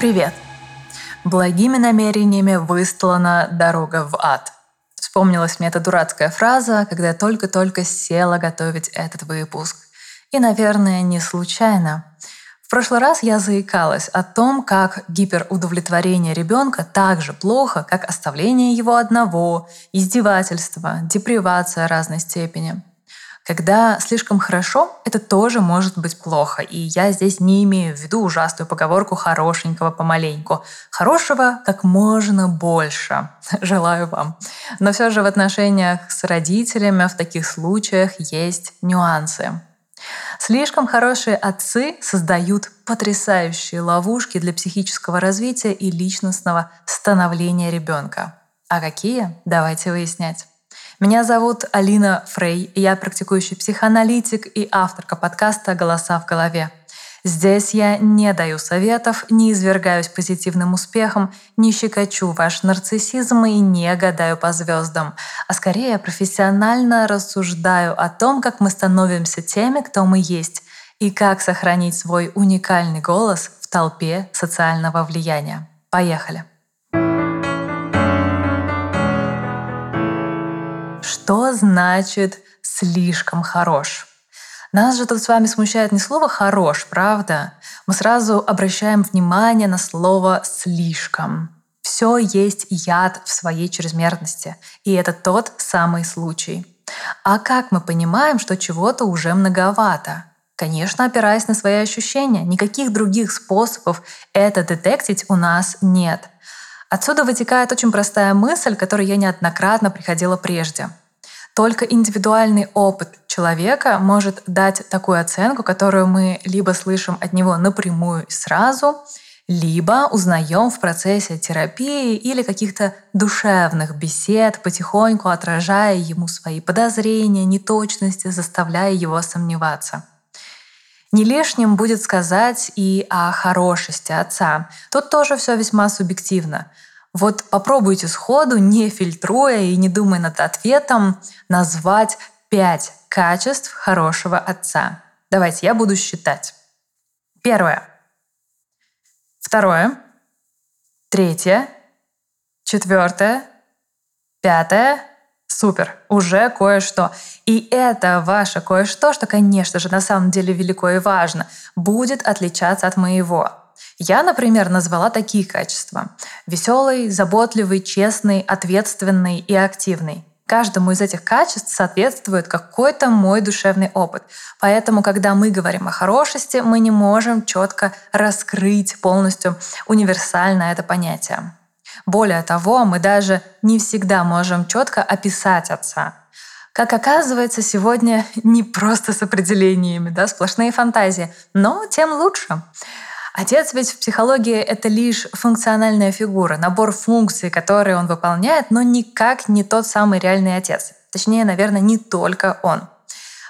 Привет! Благими намерениями выстлана дорога в ад. Вспомнилась мне эта дурацкая фраза, когда я только-только села готовить этот выпуск. И, наверное, не случайно. В прошлый раз я заикалась о том, как гиперудовлетворение ребенка так же плохо, как оставление его одного, издевательство, депривация разной степени. Когда слишком хорошо, это тоже может быть плохо. И я здесь не имею в виду ужасную поговорку «хорошенького помаленьку». Хорошего как можно больше. Желаю вам. Но все же в отношениях с родителями в таких случаях есть нюансы. Слишком хорошие отцы создают потрясающие ловушки для психического развития и личностного становления ребенка. А какие? Давайте выяснять. Меня зовут Алина Фрей, и я практикующий психоаналитик и авторка подкаста «Голоса в голове». Здесь я не даю советов, не извергаюсь позитивным успехом, не щекочу ваш нарциссизм и не гадаю по звездам, а скорее профессионально рассуждаю о том, как мы становимся теми, кто мы есть, и как сохранить свой уникальный голос в толпе социального влияния. Поехали! Что значит слишком хорош? Нас же тут с вами смущает не слово «хорош», правда? Мы сразу обращаем внимание на слово «слишком». Все есть яд в своей чрезмерности, и это тот самый случай. А как мы понимаем, что чего-то уже многовато? Конечно, опираясь на свои ощущения. Никаких других способов это детектить у нас нет. Отсюда вытекает очень простая мысль, к которой я неоднократно приходила прежде. Только индивидуальный опыт человека может дать такую оценку, которую мы либо слышим от него напрямую и сразу, либо узнаем в процессе терапии или каких-то душевных бесед, потихоньку отражая ему свои подозрения, неточности, заставляя его сомневаться. Не лишним будет сказать и о хорошести отца. Тут тоже все весьма субъективно. Вот попробуйте сходу, не фильтруя и не думая над ответом, назвать пять качеств хорошего отца. Давайте, я буду считать. Первое. Второе. Третье. Четвертое. Пятое. Супер, уже кое-что. И это ваше кое-что, что, конечно же, на самом деле велико и важно, будет отличаться от моего. Я, например, назвала такие качества. Веселый, заботливый, честный, ответственный и активный. Каждому из этих качеств соответствует какой-то мой душевный опыт. Поэтому, когда мы говорим о хорошести, мы не можем четко раскрыть полностью универсально это понятие. Более того, мы даже не всегда можем четко описать отца. Как оказывается, сегодня не просто с определениями, да, сплошные фантазии, но тем лучше. Отец ведь в психологии это лишь функциональная фигура, набор функций, которые он выполняет, но никак не тот самый реальный отец. Точнее, наверное, не только он.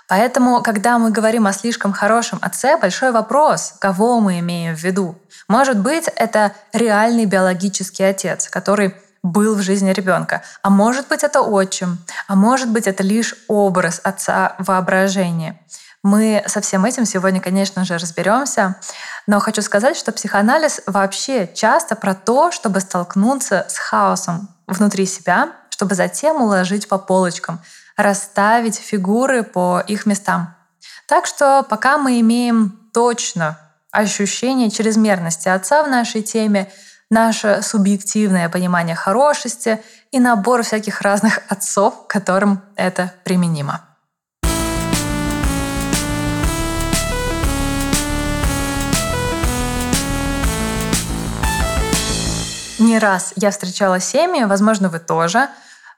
Поэтому, когда мы говорим о слишком хорошем отце, большой вопрос, кого мы имеем в виду. Может быть, это реальный биологический отец, который был в жизни ребенка. А может быть, это отчим. А может быть, это лишь образ отца воображения. Мы со всем этим сегодня, конечно же, разберемся. Но хочу сказать, что психоанализ вообще часто про то, чтобы столкнуться с хаосом внутри себя, чтобы затем уложить по полочкам, расставить фигуры по их местам. Так что пока мы имеем точно ощущение чрезмерности отца в нашей теме, наше субъективное понимание хорошести и набор всяких разных отцов, которым это применимо. Не раз я встречала семьи, возможно, вы тоже,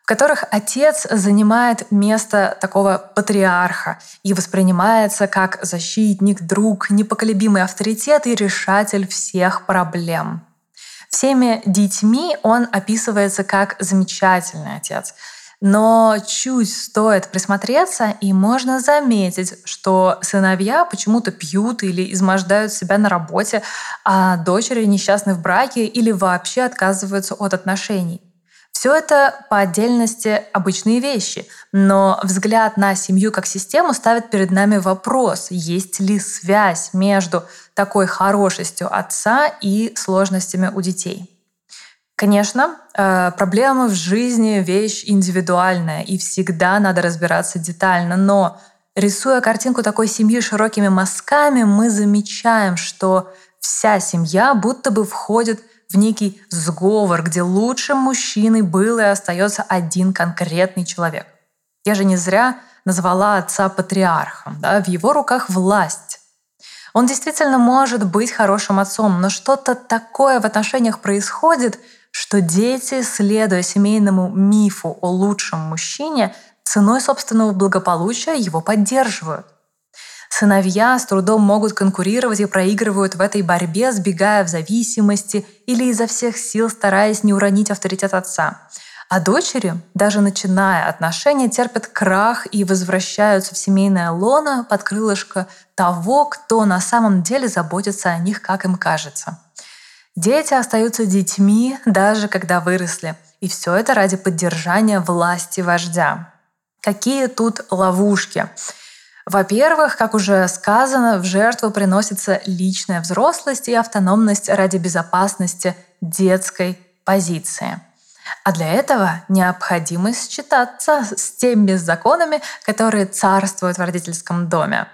в которых отец занимает место такого патриарха и воспринимается как защитник, друг, непоколебимый авторитет и решатель всех проблем. Всеми детьми он описывается как замечательный отец. Но чуть стоит присмотреться, и можно заметить, что сыновья почему-то пьют или измождают себя на работе, а дочери несчастны в браке или вообще отказываются от отношений. Все это по отдельности обычные вещи, но взгляд на семью как систему ставит перед нами вопрос, есть ли связь между такой хорошестью отца и сложностями у детей. Конечно, э, проблемы в жизни — вещь индивидуальная, и всегда надо разбираться детально, но рисуя картинку такой семьи широкими мазками, мы замечаем, что вся семья будто бы входит в некий сговор, где лучшим мужчиной был и остается один конкретный человек. Я же не зря назвала отца патриархом. Да? В его руках власть. Он действительно может быть хорошим отцом, но что-то такое в отношениях происходит — что дети, следуя семейному мифу о лучшем мужчине, ценой собственного благополучия его поддерживают. Сыновья с трудом могут конкурировать и проигрывают в этой борьбе, сбегая в зависимости или изо всех сил стараясь не уронить авторитет отца. А дочери, даже начиная отношения, терпят крах и возвращаются в семейное лоно под крылышко того, кто на самом деле заботится о них, как им кажется. Дети остаются детьми, даже когда выросли. И все это ради поддержания власти вождя. Какие тут ловушки? Во-первых, как уже сказано, в жертву приносится личная взрослость и автономность ради безопасности детской позиции. А для этого необходимо считаться с теми законами, которые царствуют в родительском доме.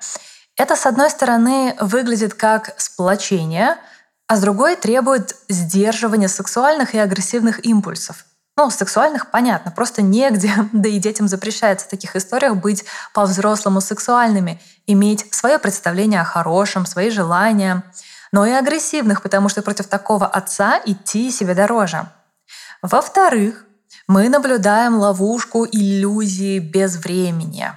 Это, с одной стороны, выглядит как сплочение – а с другой требует сдерживания сексуальных и агрессивных импульсов. Ну, сексуальных понятно, просто негде, да и детям запрещается в таких историях быть по-взрослому сексуальными, иметь свое представление о хорошем, свои желания, но и агрессивных, потому что против такого отца идти себе дороже. Во-вторых, мы наблюдаем ловушку иллюзии безвремени.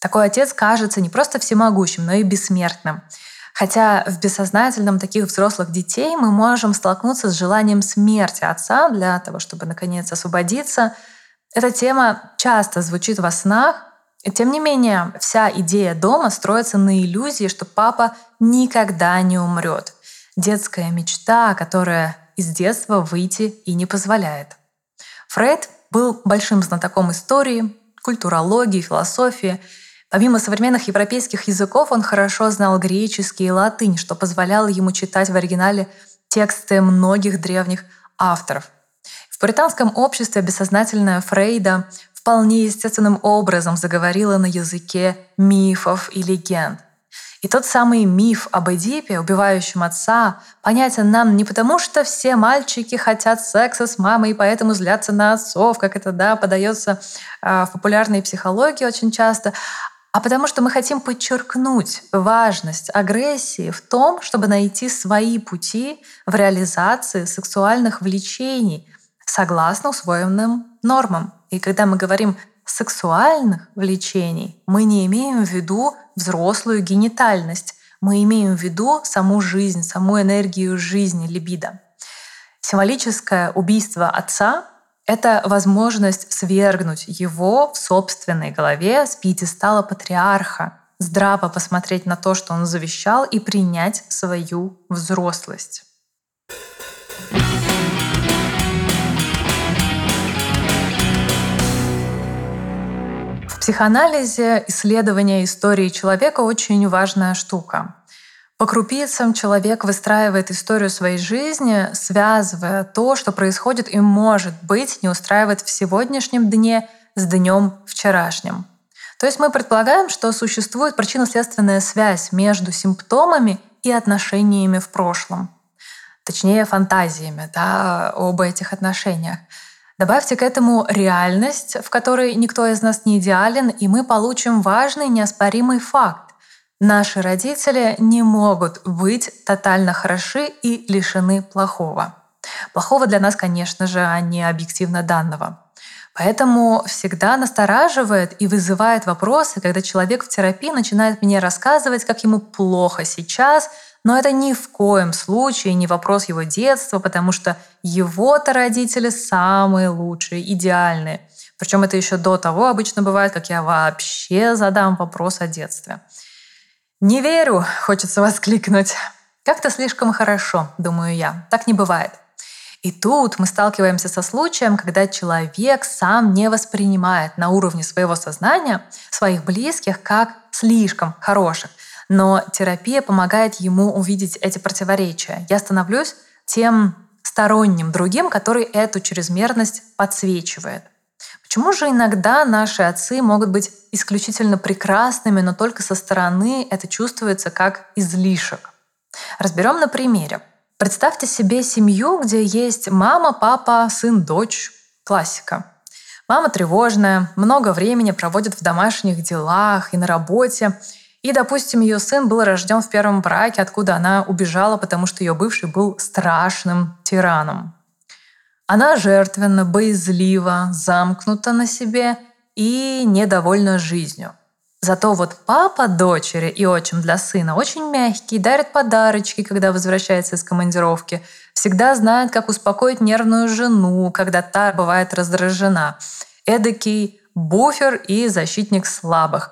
Такой отец кажется не просто всемогущим, но и бессмертным — Хотя в бессознательном таких взрослых детей мы можем столкнуться с желанием смерти отца для того, чтобы наконец освободиться. Эта тема часто звучит во снах, тем не менее вся идея дома строится на иллюзии, что папа никогда не умрет. Детская мечта, которая из детства выйти и не позволяет. Фрейд был большим знатоком истории, культурологии, философии — Помимо современных европейских языков, он хорошо знал греческий и латынь, что позволяло ему читать в оригинале тексты многих древних авторов. В британском обществе бессознательная Фрейда вполне естественным образом заговорила на языке мифов и легенд. И тот самый миф об Эдипе, убивающем отца, понятен нам не потому, что все мальчики хотят секса с мамой и поэтому злятся на отцов, как это да, подается э, в популярной психологии очень часто, а потому что мы хотим подчеркнуть важность агрессии в том, чтобы найти свои пути в реализации сексуальных влечений согласно усвоенным нормам. И когда мы говорим сексуальных влечений, мы не имеем в виду взрослую генитальность, мы имеем в виду саму жизнь, саму энергию жизни, либидо. Символическое убийство отца это возможность свергнуть его в собственной голове с пьедестала патриарха, здраво посмотреть на то, что он завещал, и принять свою взрослость. В психоанализе исследование истории человека очень важная штука. По крупицам человек выстраивает историю своей жизни, связывая то, что происходит и, может быть, не устраивает в сегодняшнем дне с днем вчерашним. То есть мы предполагаем, что существует причинно-следственная связь между симптомами и отношениями в прошлом. Точнее, фантазиями да, об этих отношениях. Добавьте к этому реальность, в которой никто из нас не идеален, и мы получим важный неоспоримый факт. Наши родители не могут быть тотально хороши и лишены плохого. Плохого для нас, конечно же, а не объективно данного. Поэтому всегда настораживает и вызывает вопросы, когда человек в терапии начинает мне рассказывать, как ему плохо сейчас, но это ни в коем случае не вопрос его детства, потому что его-то родители самые лучшие, идеальные. Причем это еще до того обычно бывает, как я вообще задам вопрос о детстве. «Не верю!» — хочется воскликнуть. «Как-то слишком хорошо», — думаю я. Так не бывает. И тут мы сталкиваемся со случаем, когда человек сам не воспринимает на уровне своего сознания своих близких как слишком хороших. Но терапия помогает ему увидеть эти противоречия. Я становлюсь тем сторонним другим, который эту чрезмерность подсвечивает. Почему же иногда наши отцы могут быть исключительно прекрасными, но только со стороны это чувствуется как излишек? Разберем на примере. Представьте себе семью, где есть мама, папа, сын, дочь. Классика. Мама тревожная, много времени проводит в домашних делах и на работе. И, допустим, ее сын был рожден в первом браке, откуда она убежала, потому что ее бывший был страшным тираном. Она жертвенно, боязлива, замкнута на себе и недовольна жизнью. Зато вот папа дочери и отчим для сына очень мягкий, дарит подарочки, когда возвращается из командировки, всегда знает, как успокоить нервную жену, когда та бывает раздражена. Эдакий буфер и защитник слабых.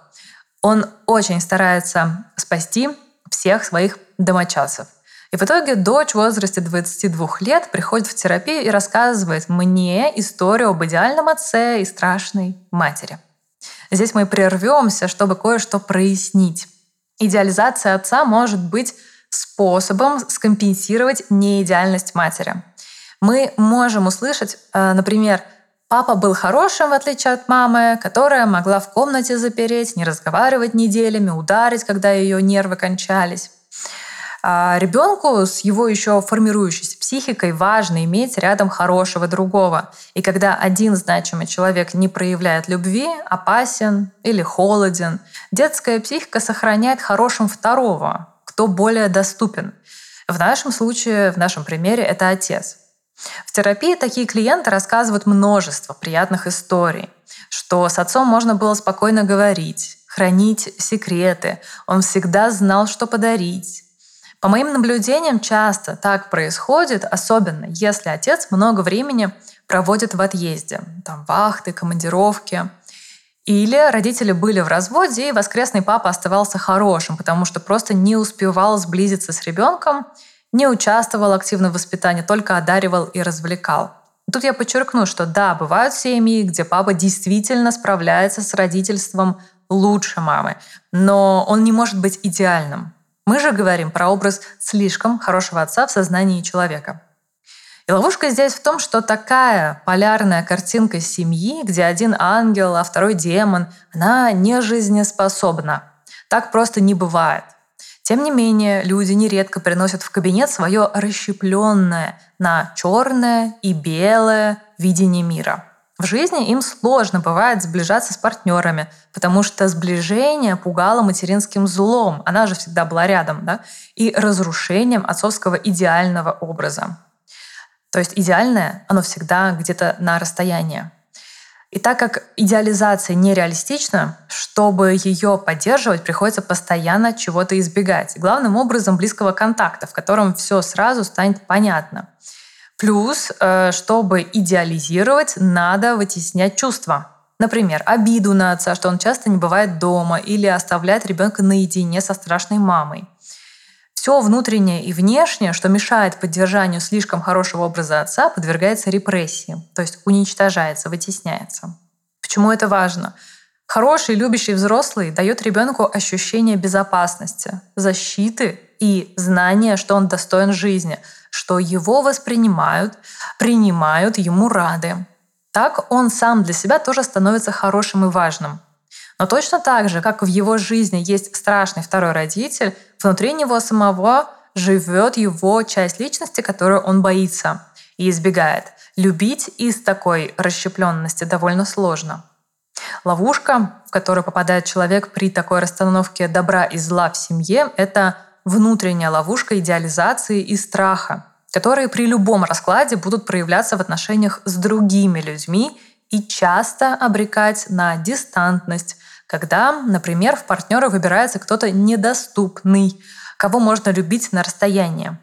Он очень старается спасти всех своих домочадцев. И в итоге дочь в возрасте 22 лет приходит в терапию и рассказывает мне историю об идеальном отце и страшной матери. Здесь мы прервемся, чтобы кое-что прояснить. Идеализация отца может быть способом скомпенсировать неидеальность матери. Мы можем услышать, э, например, Папа был хорошим, в отличие от мамы, которая могла в комнате запереть, не разговаривать неделями, ударить, когда ее нервы кончались. А ребенку с его еще формирующейся психикой важно иметь рядом хорошего другого. И когда один значимый человек не проявляет любви, опасен или холоден, детская психика сохраняет хорошим второго, кто более доступен. В нашем случае, в нашем примере, это отец. В терапии такие клиенты рассказывают множество приятных историй, что с отцом можно было спокойно говорить, хранить секреты, он всегда знал, что подарить, по моим наблюдениям, часто так происходит, особенно если отец много времени проводит в отъезде, там вахты, командировки. Или родители были в разводе, и воскресный папа оставался хорошим, потому что просто не успевал сблизиться с ребенком, не участвовал активно в воспитании, только одаривал и развлекал. Тут я подчеркну, что да, бывают семьи, где папа действительно справляется с родительством лучше мамы, но он не может быть идеальным. Мы же говорим про образ слишком хорошего отца в сознании человека. И ловушка здесь в том, что такая полярная картинка семьи, где один ангел, а второй демон, она не жизнеспособна. Так просто не бывает. Тем не менее, люди нередко приносят в кабинет свое расщепленное на черное и белое видение мира. В жизни им сложно бывает сближаться с партнерами, потому что сближение пугало материнским злом, она же всегда была рядом, да, и разрушением отцовского идеального образа. То есть идеальное, оно всегда где-то на расстоянии. И так как идеализация нереалистична, чтобы ее поддерживать, приходится постоянно чего-то избегать. Главным образом близкого контакта, в котором все сразу станет понятно. Плюс, э, чтобы идеализировать, надо вытеснять чувства. Например, обиду на отца, что он часто не бывает дома или оставляет ребенка наедине со страшной мамой. Все внутреннее и внешнее, что мешает поддержанию слишком хорошего образа отца, подвергается репрессии, то есть уничтожается, вытесняется. Почему это важно? Хороший, любящий взрослый дает ребенку ощущение безопасности, защиты и знание, что он достоин жизни, что его воспринимают, принимают, ему рады. Так он сам для себя тоже становится хорошим и важным. Но точно так же, как в его жизни есть страшный второй родитель, внутри него самого живет его часть личности, которую он боится и избегает. Любить из такой расщепленности довольно сложно. Ловушка, в которую попадает человек при такой расстановке добра и зла в семье, это внутренняя ловушка идеализации и страха, которые при любом раскладе будут проявляться в отношениях с другими людьми и часто обрекать на дистантность, когда, например, в партнера выбирается кто-то недоступный, кого можно любить на расстоянии.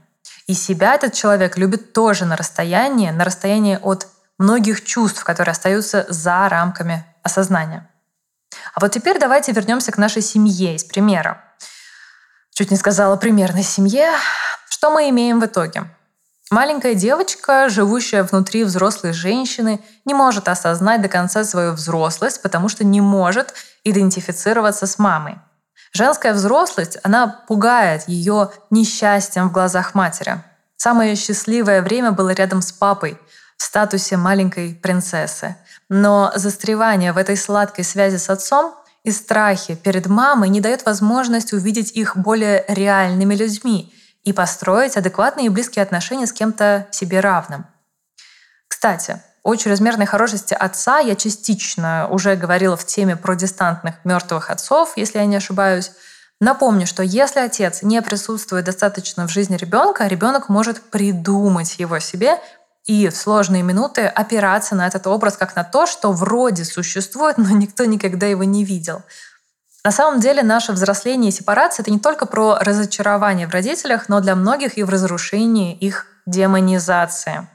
И себя этот человек любит тоже на расстоянии, на расстоянии от многих чувств, которые остаются за рамками осознания. А вот теперь давайте вернемся к нашей семье из примера. Чуть не сказала примерной семье. Что мы имеем в итоге? Маленькая девочка, живущая внутри взрослой женщины, не может осознать до конца свою взрослость, потому что не может идентифицироваться с мамой. Женская взрослость, она пугает ее несчастьем в глазах матери. Самое счастливое время было рядом с папой, в статусе маленькой принцессы. Но застревание в этой сладкой связи с отцом и страхи перед мамой не дает возможность увидеть их более реальными людьми и построить адекватные и близкие отношения с кем-то себе равным. Кстати, о чрезмерной хорошести отца я частично уже говорила в теме про дистантных мертвых отцов, если я не ошибаюсь. Напомню, что если отец не присутствует достаточно в жизни ребенка, ребенок может придумать его себе и в сложные минуты опираться на этот образ как на то, что вроде существует, но никто никогда его не видел. На самом деле наше взросление и сепарация — это не только про разочарование в родителях, но для многих и в разрушении их демонизации.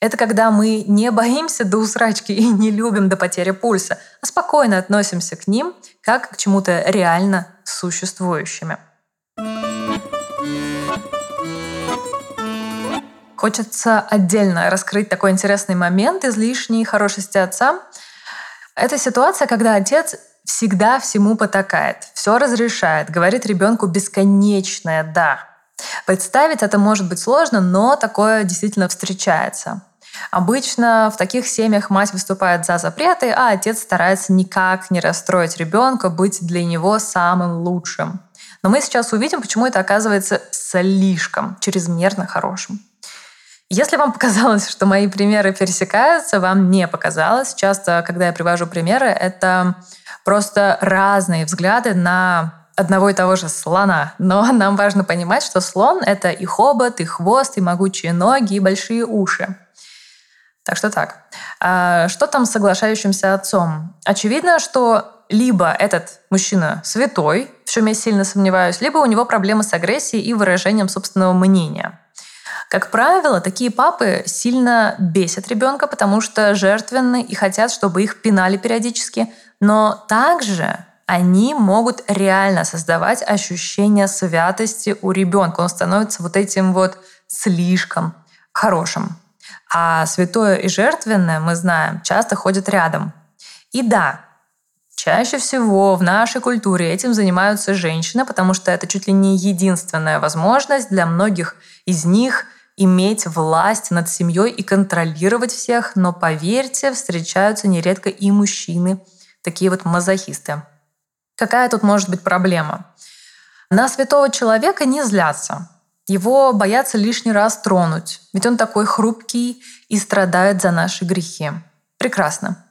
Это когда мы не боимся до усрачки и не любим до потери пульса, а спокойно относимся к ним как к чему-то реально существующему. Хочется отдельно раскрыть такой интересный момент излишней хорошести отца. Это ситуация, когда отец всегда всему потакает, все разрешает, говорит ребенку бесконечное «да». Представить это может быть сложно, но такое действительно встречается. Обычно в таких семьях мать выступает за запреты, а отец старается никак не расстроить ребенка, быть для него самым лучшим. Но мы сейчас увидим, почему это оказывается слишком, чрезмерно хорошим. Если вам показалось, что мои примеры пересекаются, вам не показалось. Часто, когда я привожу примеры, это просто разные взгляды на одного и того же слона. Но нам важно понимать, что слон — это и хобот, и хвост, и могучие ноги, и большие уши. Так что так. А что там с соглашающимся отцом? Очевидно, что либо этот мужчина святой, в чем я сильно сомневаюсь, либо у него проблемы с агрессией и выражением собственного мнения. Как правило, такие папы сильно бесят ребенка, потому что жертвенны и хотят, чтобы их пинали периодически, но также они могут реально создавать ощущение святости у ребенка. Он становится вот этим вот слишком хорошим. А святое и жертвенное, мы знаем, часто ходят рядом. И да, чаще всего в нашей культуре этим занимаются женщины, потому что это чуть ли не единственная возможность для многих из них иметь власть над семьей и контролировать всех, но поверьте, встречаются нередко и мужчины, такие вот мазохисты. Какая тут может быть проблема? На святого человека не злятся. Его боятся лишний раз тронуть, ведь он такой хрупкий и страдает за наши грехи. Прекрасно.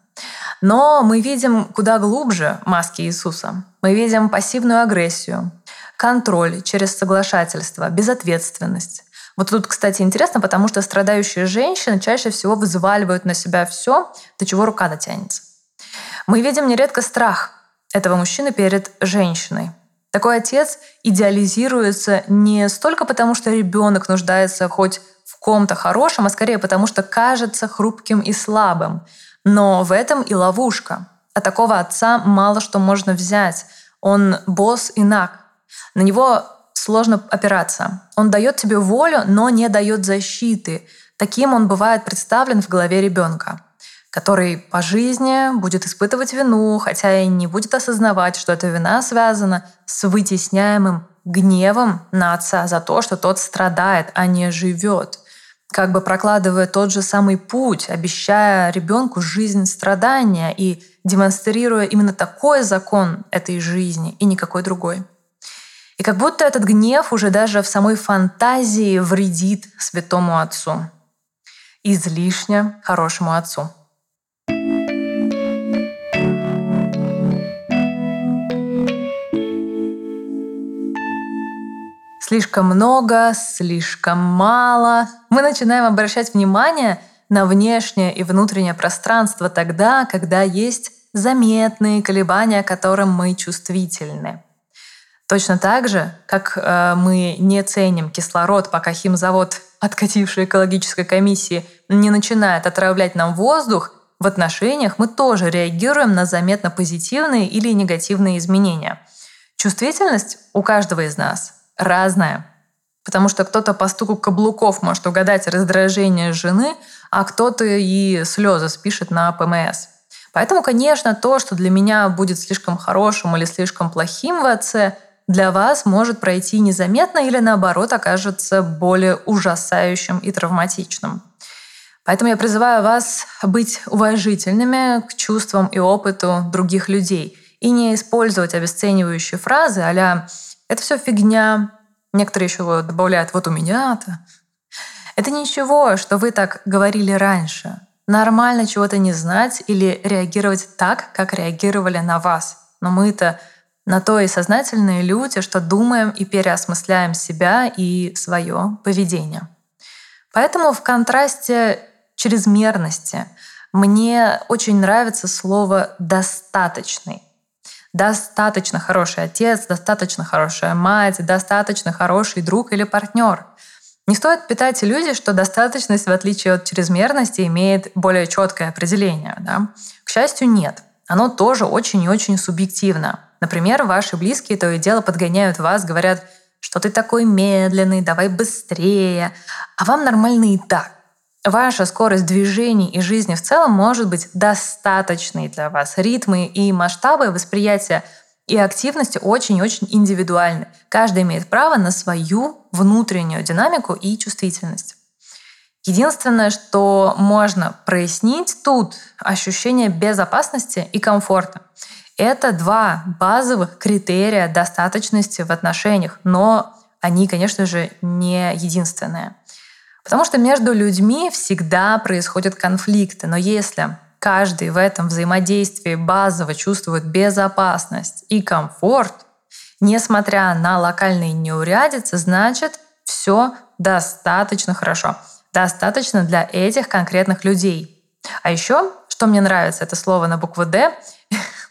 Но мы видим куда глубже маски Иисуса. Мы видим пассивную агрессию, контроль через соглашательство, безответственность. Вот тут, кстати, интересно, потому что страдающие женщины чаще всего взваливают на себя все, до чего рука дотянется. Мы видим нередко страх этого мужчины перед женщиной. Такой отец идеализируется не столько потому, что ребенок нуждается хоть в ком-то хорошем, а скорее потому, что кажется хрупким и слабым. Но в этом и ловушка. От такого отца мало что можно взять. Он босс и наг. На него сложно опираться. Он дает тебе волю, но не дает защиты. Таким он бывает представлен в голове ребенка который по жизни будет испытывать вину, хотя и не будет осознавать, что эта вина связана с вытесняемым гневом на отца за то, что тот страдает, а не живет, как бы прокладывая тот же самый путь, обещая ребенку жизнь страдания и демонстрируя именно такой закон этой жизни и никакой другой. И как будто этот гнев уже даже в самой фантазии вредит святому отцу, излишне хорошему отцу. Слишком много, слишком мало. Мы начинаем обращать внимание на внешнее и внутреннее пространство тогда, когда есть заметные колебания, которым мы чувствительны. Точно так же, как э, мы не ценим кислород, пока химзавод откатившей экологической комиссии, не начинает отравлять нам воздух, в отношениях мы тоже реагируем на заметно позитивные или негативные изменения. Чувствительность у каждого из нас разная. Потому что кто-то по стуку каблуков может угадать раздражение жены, а кто-то и слезы спишет на ПМС. Поэтому, конечно, то, что для меня будет слишком хорошим или слишком плохим в АЦ, для вас может пройти незаметно или наоборот окажется более ужасающим и травматичным. Поэтому я призываю вас быть уважительными к чувствам и опыту других людей и не использовать обесценивающие фразы а «это все фигня», некоторые еще добавляют «вот у меня-то». Это ничего, что вы так говорили раньше. Нормально чего-то не знать или реагировать так, как реагировали на вас. Но мы-то на то и сознательные люди, что думаем и переосмысляем себя и свое поведение. Поэтому в контрасте чрезмерности мне очень нравится слово «достаточный». Достаточно хороший отец, достаточно хорошая мать, достаточно хороший друг или партнер. Не стоит питать иллюзии, что достаточность, в отличие от чрезмерности, имеет более четкое определение. Да? К счастью, нет. Оно тоже очень и очень субъективно. Например, ваши близкие то и дело подгоняют вас, говорят, что ты такой медленный, давай быстрее, а вам нормально и так. Ваша скорость движений и жизни в целом может быть достаточной для вас. Ритмы и масштабы восприятия и активности очень-очень индивидуальны. Каждый имеет право на свою внутреннюю динамику и чувствительность. Единственное, что можно прояснить тут, ощущение безопасности и комфорта. Это два базовых критерия достаточности в отношениях, но они, конечно же, не единственные. Потому что между людьми всегда происходят конфликты, но если каждый в этом взаимодействии базово чувствует безопасность и комфорт, несмотря на локальные неурядицы, значит, все достаточно хорошо. Достаточно для этих конкретных людей. А еще, что мне нравится, это слово на букву «Д»,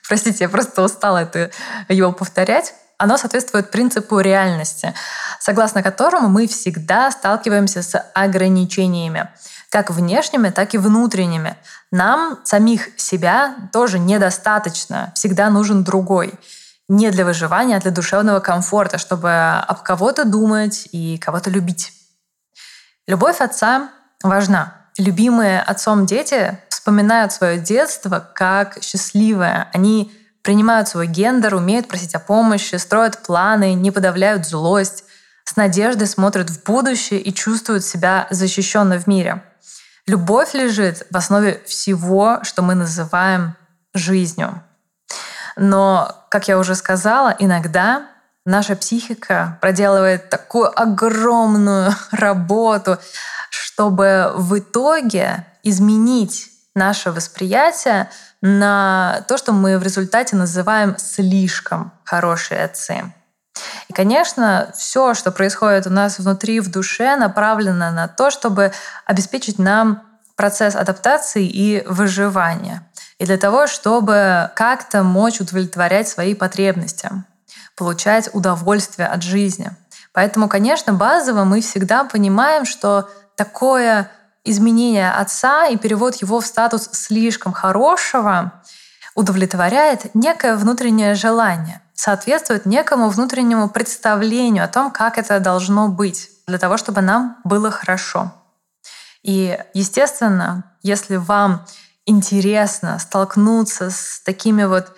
простите, я просто устала это, его повторять, оно соответствует принципу реальности, согласно которому мы всегда сталкиваемся с ограничениями, как внешними, так и внутренними. Нам самих себя тоже недостаточно, всегда нужен другой. Не для выживания, а для душевного комфорта, чтобы об кого-то думать и кого-то любить. Любовь отца важна. Любимые отцом дети вспоминают свое детство как счастливое. Они принимают свой гендер, умеют просить о помощи, строят планы, не подавляют злость, с надеждой смотрят в будущее и чувствуют себя защищенно в мире. Любовь лежит в основе всего, что мы называем жизнью. Но, как я уже сказала, иногда наша психика проделывает такую огромную работу, чтобы в итоге изменить наше восприятие на то, что мы в результате называем слишком хорошие отцы. И, конечно, все, что происходит у нас внутри, в душе, направлено на то, чтобы обеспечить нам процесс адаптации и выживания. И для того, чтобы как-то мочь удовлетворять свои потребности, получать удовольствие от жизни. Поэтому, конечно, базово мы всегда понимаем, что такое изменение отца и перевод его в статус слишком хорошего удовлетворяет некое внутреннее желание, соответствует некому внутреннему представлению о том, как это должно быть, для того, чтобы нам было хорошо. И, естественно, если вам интересно столкнуться с такими вот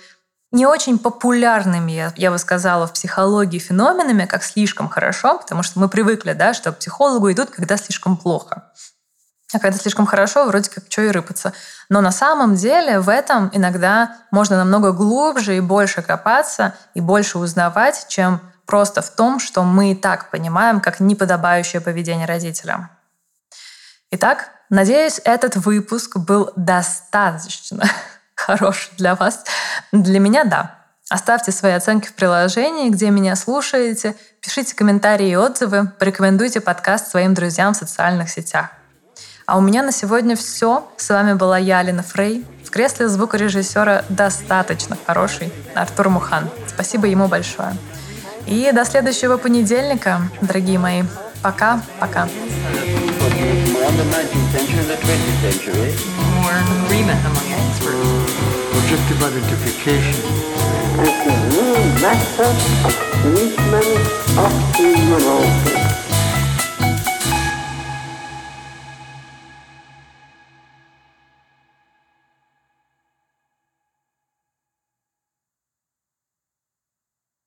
не очень популярными, я бы сказала, в психологии феноменами, как слишком хорошо, потому что мы привыкли, да, что к психологу идут, когда слишком плохо. А когда слишком хорошо, вроде как что и рыпаться. Но на самом деле в этом иногда можно намного глубже и больше копаться и больше узнавать, чем просто в том, что мы и так понимаем, как неподобающее поведение родителя. Итак, надеюсь, этот выпуск был достаточно хороший для вас. Для меня — да. Оставьте свои оценки в приложении, где меня слушаете, пишите комментарии и отзывы, порекомендуйте подкаст своим друзьям в социальных сетях. А у меня на сегодня все. С вами была я, Алина Фрей. В кресле звукорежиссера достаточно хороший Артур Мухан. Спасибо ему большое. И до следующего понедельника, дорогие мои. Пока-пока. from the 19th century and the 20th century. More agreement among experts. Projective identification, as the new method of treatment of the neuron.